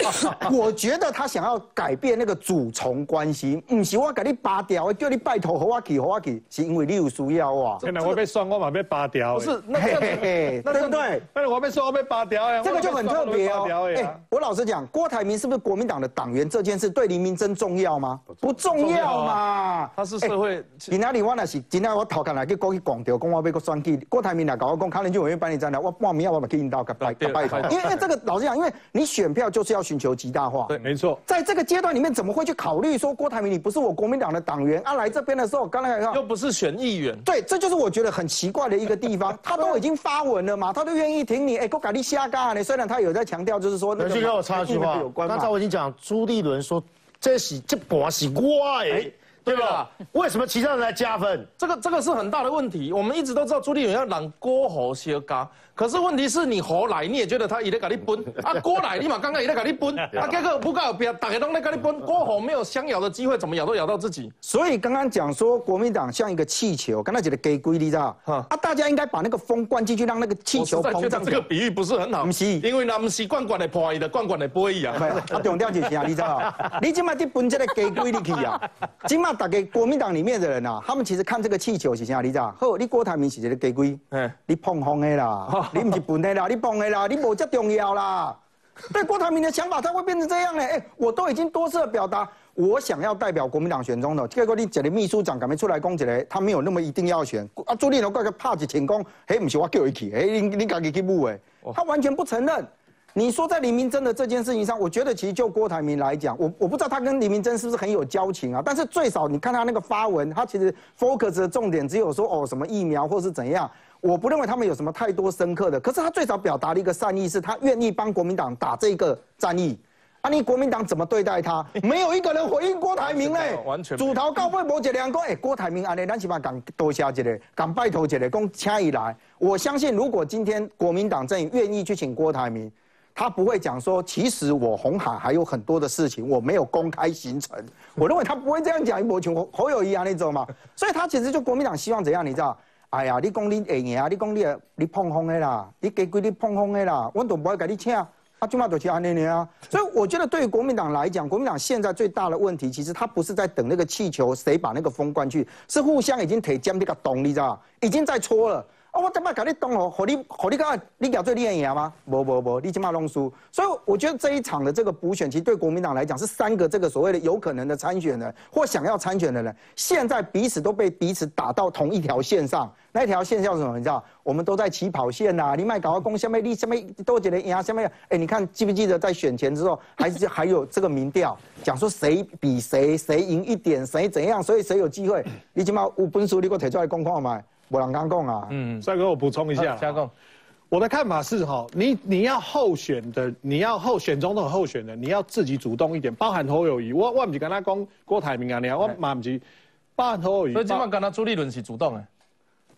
Speaker 5: 我觉得他想要改变那个主从关系，不是我给你拔掉，叫你拜托和我去和我去，是因为你有需要啊。
Speaker 6: 现在我被算，我嘛被拔掉。
Speaker 1: 不是，那对
Speaker 5: 不对？
Speaker 6: 哎，我被算，我被拔掉呀。
Speaker 5: 这个就很特别哦。哎，我老实讲，郭台铭是不是国民党的党员？这件事对黎明真重要吗？不重要嘛。
Speaker 1: 他是社会，
Speaker 5: 你哪里？我那是今天我头壳来去过去讲掉，讲我被个选举。郭台铭来搞我讲，可能就委员帮你站台，我报名要我们去引导个拜个拜托。因为因为这个老实讲，因为你选票就是要寻求极大化。
Speaker 6: 对，没错。
Speaker 5: 在这个阶段里面，怎么会去考虑说郭台铭你不是我国民党的党员啊？来这边的时候，刚才
Speaker 1: 又不是选议员。
Speaker 5: 对，这就是我觉得很奇怪的一个地方。他都已经发文了嘛，他都愿意挺你。哎，郭凯丽瞎干呢？虽然他有在强调，就是说那
Speaker 4: 个。我插一句话，刚才我已经讲朱立伦说这是这把是我的。对吧？为什么其他人来加分？
Speaker 1: 这个这个是很大的问题。我们一直都知道朱立伦要让郭侯先加，可是问题是你何来，你也觉得他也在给你分啊？郭来，你嘛刚刚也在给你分啊？这个不告别，大家都在给你分，郭侯没有相咬的机会，怎么咬都咬到自己。
Speaker 5: 所以刚刚讲说国民党像一个气球，刚才讲的给规你知道？啊，大家应该把那个风灌进去，让那个气球膨胀。
Speaker 1: 这个比喻不是很好，
Speaker 5: 不是，
Speaker 1: 因为那不是罐罐的破的，罐罐的波一样。
Speaker 5: 啊，重点就是啊，你知道？你今麦去分这个给规你去啊？今麦大家国民党里面的人啊，他们其实看这个气球是啥？你知道？好，你郭台铭是一个给规，你碰风的啦，你不是笨的啦，你碰的啦，你无这重要啦。对郭台铭的想法，他会变成这样呢？哎，我都已经多次表达，我想要代表国民党选中的。结果你这个秘书长敢没出来讲起来，他没有那么一定要选。啊，朱立伦怪个怕一成功，嘿，不是我叫伊去，嘿，你你自己去补诶。他完全不承认。你说在李明真的这件事情上，我觉得其实就郭台铭来讲，我我不知道他跟李明真是不是很有交情啊。但是最少你看他那个发文，他其实 focus 的重点只有说哦什么疫苗或是怎样。我不认为他们有什么太多深刻的，可是他最早表达了一个善意，是他愿意帮国民党打这个战役。啊，你国民党怎么对待他？没有一个人回应郭台铭嘞，
Speaker 1: 完全。
Speaker 5: 主头高会无一两个，哎，郭台铭安尼，咱起码敢多谢一个，敢拜托一个，讲请伊来。我相信，如果今天国民党阵营愿意去请郭台铭，他不会讲说，其实我红海还有很多的事情我没有公开行程。我认为他不会这样讲，我请侯侯友谊啊那种嘛。所以他其实就国民党希望怎样，你知道？哎呀，你讲你会赢啊？你讲你你碰风的啦，你给规你碰风的啦，我都不会给你请。啊，就嘛就是安尼啊。所以我觉得，对于国民党来讲，国民党现在最大的问题，其实他不是在等那个气球谁把那个风灌去，是互相已经提将那个洞，你知道已经在搓了。啊，我怎么给你动哦？和你和你讲，你搞最厉害赢吗？不不不，你起码弄输。所以我觉得这一场的这个补选，其实对国民党来讲，是三个这个所谓的有可能的参选人或想要参选的人，现在彼此都被彼此打到同一条线上。那一条线叫什么？你知道？我们都在起跑线呐。你卖搞个公下面，你下面都觉得赢下面。哎，你看记不记得在选前之后，还是还有这个民调，讲说谁比谁谁赢一点，谁怎样，所以谁有机会。你起码有本事，你给我提出来公看嘛。我刚刚讲啊，
Speaker 6: 嗯，帅哥，我补充一下，
Speaker 1: 加工。
Speaker 6: 我的看法是哈，你你要候选的，你要候选总统候选人，你要自己主动一点，包含侯友谊，我我不是跟他讲郭台铭啊，你我嘛不是，包含侯友谊。
Speaker 1: 所以今晚跟他朱立伦是主动的，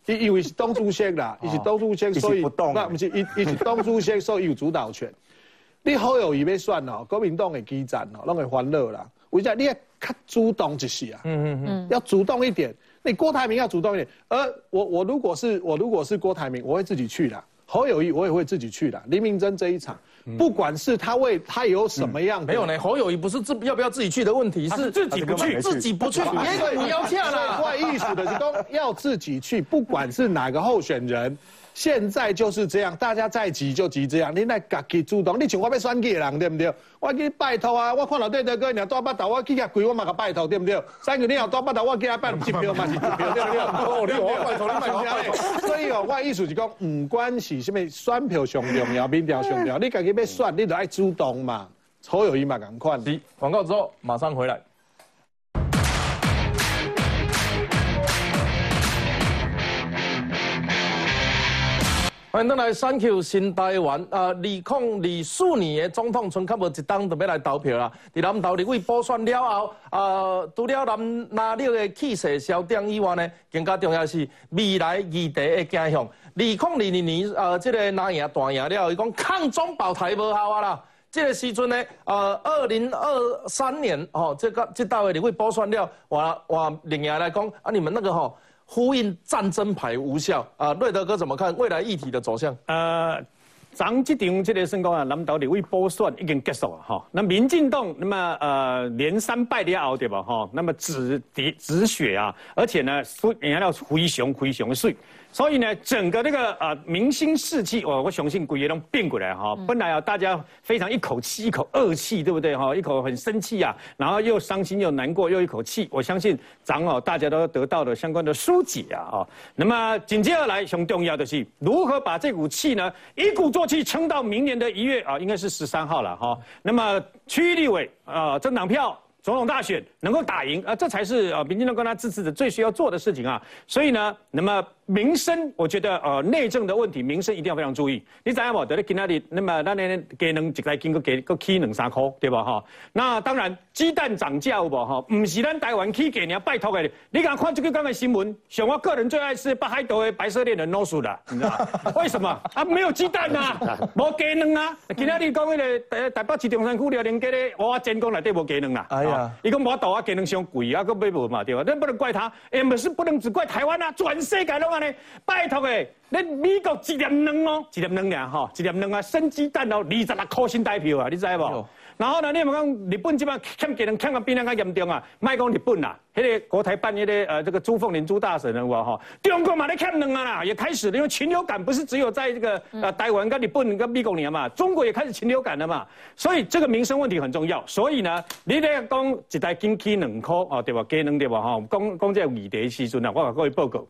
Speaker 6: 因因为是东主席啦，伊是东主席，所以那不是伊伊是东主席，所以有主导权。你侯友谊要选哦，国民党的基站哦，拢会欢乐啦。为啥你要较主动一些啊？嗯嗯嗯，要主动一点。那郭台铭要主动一点，而我我如果是我如果是郭台铭，我会自己去的。侯友谊我也会自己去的。林明珍这一场，不管是他为他有什么样，
Speaker 1: 没有呢。侯友谊不是自要不要自己去的问题，是
Speaker 2: 自己不去，
Speaker 1: 自己不去，也不要下了。
Speaker 6: 怪艺术的都要自己去，不管是哪个候选人。现在就是这样，大家再急就急这样。你来自己主动，你像我要选举的人，对不对？我给你拜托啊！我看到对对哥，你要多巴头，我去甲跪，我嘛甲拜托，对不对？三个你要多巴头，我给他拜一票嘛是一票，对不对？哦，
Speaker 1: 你我拜托你。
Speaker 6: 所以哦，我意思是讲，唔管是什么选票上重要，民调上重要，你自己要选，你就爱主动嘛。好友谊嘛，赶快。
Speaker 1: 广告之后马上回来。欢迎登来三 Q 新台湾啊！二零二四年的总统村，较无一档就要来投票啦。伫南投立委补选了后，啊，除了南南六的气势消长以外呢，更加重要是未来议题的走向。二零二二年啊，这个拿赢大赢了，伊讲抗中保台无效啊啦。这个时阵呢，呃，二零二三年哦，这个这道的立委补选了，话话另外来讲啊，你们那个吼。呼应战争牌无效啊，瑞德哥怎么看未来议题的走向？呃，
Speaker 2: 咱这场这个升高啊，南岛立委补选已经结束了哈。那民进党那么呃连三败了后对吧哈？那么止跌止血啊，而且呢，赢了非常非常的水。所以呢，整个那个呃明星士气，我我相信鬼也能变过来哈。本来啊，大家非常一口气一口恶气，对不对哈？一口很生气啊，然后又伤心又难过又一口气。我相信长哦，大家都得到了相关的疏解啊啊。那么紧接而来，很重要的是如何把这股气呢，一鼓作气撑到明年的一月啊，应该是十三号了哈。那么区域立委啊，政党票。总统大选能够打赢啊，这才是啊民进党跟他支持者最需要做的事情啊。所以呢，那么民生，我觉得呃内政的问题，民生一定要非常注意。你知影无？在咧今仔日，那么咱咧鸡卵一来斤个鸡个起两三块，对吧？哈，那当然鸡蛋涨价有无？哈，唔是咱台湾起鸡尔拜托的。你敢看这个刚才新闻？像我个人最爱吃北海道的白色恋人老鼠啦，你知道为什么？啊，没有鸡蛋呐，无鸡卵啊。今仔日讲那个台台北市中山区了连街咧，我真讲内底无鸡卵啦。哎呀，伊讲无倒啊，鸡卵伤贵啊，佫买无嘛，对吧？那不能怪他，也不是不能只怪台湾啊，全世界拢安。拜托诶，你美国一粒卵哦，一粒卵俩吼，一粒卵啊，生鸡蛋哦，二十六块新台票啊，你知无？然后呢，你有讲日本即摆欠技能欠个比咱较严重啊？卖讲日本啦，迄个国台办迄个呃这个朱凤莲朱大神有无吼？中国嘛咧欠卵啊啦，也开始了，因为禽流感不是只有在这个呃台湾跟日本跟美国年嘛，中国也开始禽流感了嘛，所以这个民生问题很重要。所以呢，你咧讲一台经济两块哦，对吧？鸡卵对吧？吼，讲讲这议题时阵啊，我甲各位报告。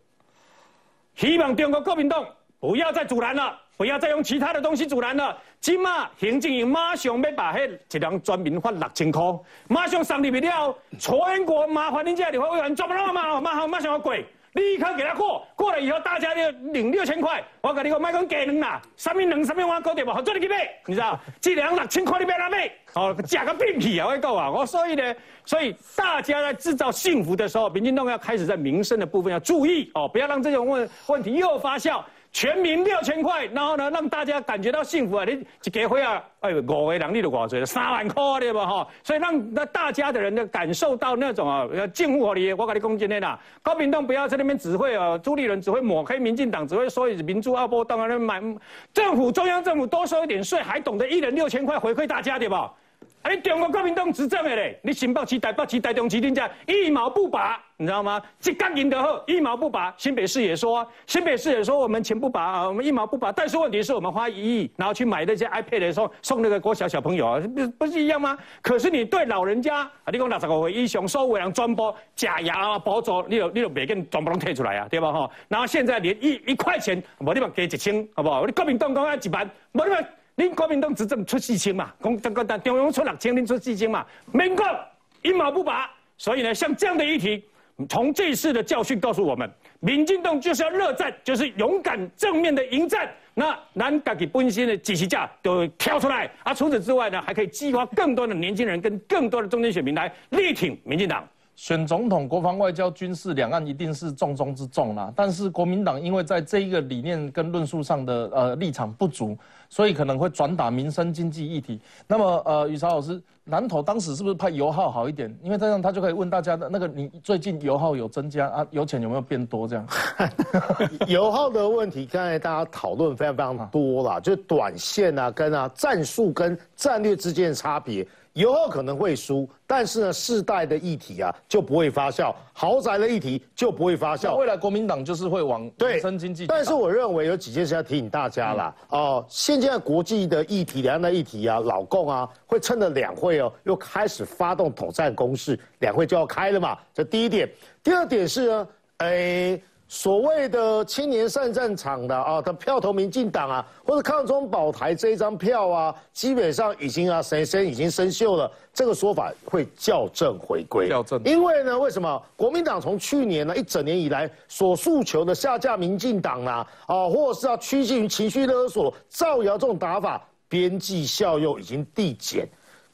Speaker 2: 希望中国国民党不要再阻拦了，不要再用其他的东西阻拦了。今嘛行政院马上要把迄一辆专民发六千块，马上送入去了。全国麻烦恁这立法委员专门马上马上要过，立刻给他过。过了以后，大家就领六千块。我跟你讲，卖讲鸡卵啦，什么卵什么碗搞对不？好做你去买，你知道？这两六千块你别来买，哦，假个病体啊！我讲啊，我所以呢，所以大家在制造幸福的时候，民进党要开始在民生的部分要注意哦，不要让这种问问题又发酵。全民六千块，然后呢，让大家感觉到幸福啊！你一家伙啊，哎，五个人你就偌济了，三万块对吧？哈，所以让那大家的人呢感受到那种啊，要敬护你。我跟你讲今天呐，高平东不要在那边只会啊，朱立伦只会抹黑民进党，只会说民主二波当然买政府中央政府多收一点税，还懂得一人六千块回馈大家对吧？哎，中国国民党执政的嘞，你新北市、台北市、台中市，人家一毛不拔，你知道吗？这刚赢得后，一毛不拔。新北市也说，新北市也说我们钱不拔啊，我们一毛不拔。但是问题是我们花一亿，然后去买那些 iPad 的时候，送那个国小小朋友啊，不不是一样吗？可是你对老人家，啊，你讲六十五岁以上所有人转播假牙啊、补助，你有你有每个全部拢退出来啊，对吧？哈，然后现在连一一块钱，无你嘛给一千，好不好？你国民党讲要一万，无你嘛。恁国民党执政出四千嘛，讲这个中央出六千，恁出四千嘛，民国一毛不拔。所以呢，像这样的议题，从这次的教训告诉我们，民进党就是要热战，就是勇敢正面的迎战。那咱家己本身的支持者都跳出来。啊，除此之外呢，还可以激发更多的年轻人跟更多的中间选民来力挺民进党。
Speaker 1: 选总统、国防、外交、军事、两岸一定是重中之重啦。但是国民党因为在这一个理念跟论述上的呃立场不足。所以可能会转打民生经济议题。那么，呃，宇超老师，南投当时是不是派油耗好一点？因为这样他就可以问大家的那个，你最近油耗有增加啊？油钱有没有变多？这样，
Speaker 4: 油耗的问题，刚才大家讨论非常非常多了，就短线啊，跟啊战术跟战略之间的差别。油耗可能会输，但是呢，世代的议题啊就不会发酵，豪宅的议题就不会发酵。
Speaker 1: 未来国民党就是会往对生经济。
Speaker 4: 但是我认为有几件事要提醒大家啦。哦，现在国际的议题、两岸的议题啊，老共啊会趁着两会哦，又开始发动统战攻势，两会就要开了嘛。这第一点，第二点是呢，哎。所谓的青年上战场的啊，他票投民进党啊，或者抗中保台这一张票啊，基本上已经啊，生生已经生锈了。这个说法会校正回归。
Speaker 1: 校正。
Speaker 4: 因为呢，为什么国民党从去年呢一整年以来所诉求的下架民进党啊，啊，或者是要趋近于情绪勒索、造谣这种打法，边际效用已经递减。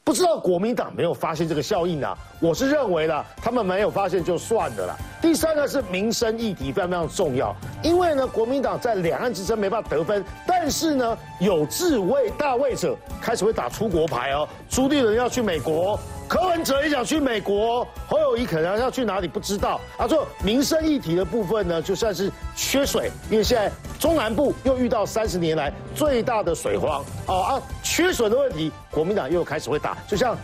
Speaker 4: 不知道国民党没有发现这个效应啊？我是认为呢，他们没有发现就算了啦。第三个是民生议题非常非常重要，因为呢，国民党在两岸之争没办法得分，但是呢，有智慧大位者开始会打出国牌哦。朱立伦要去美国，柯文哲也想去美国，侯友谊可能要去哪里不知道啊。做民生议题的部分呢，就算是缺水，因为现在中南部又遇到三十年来最大的水荒啊啊，缺水的问题，国民党又开始会打，就像。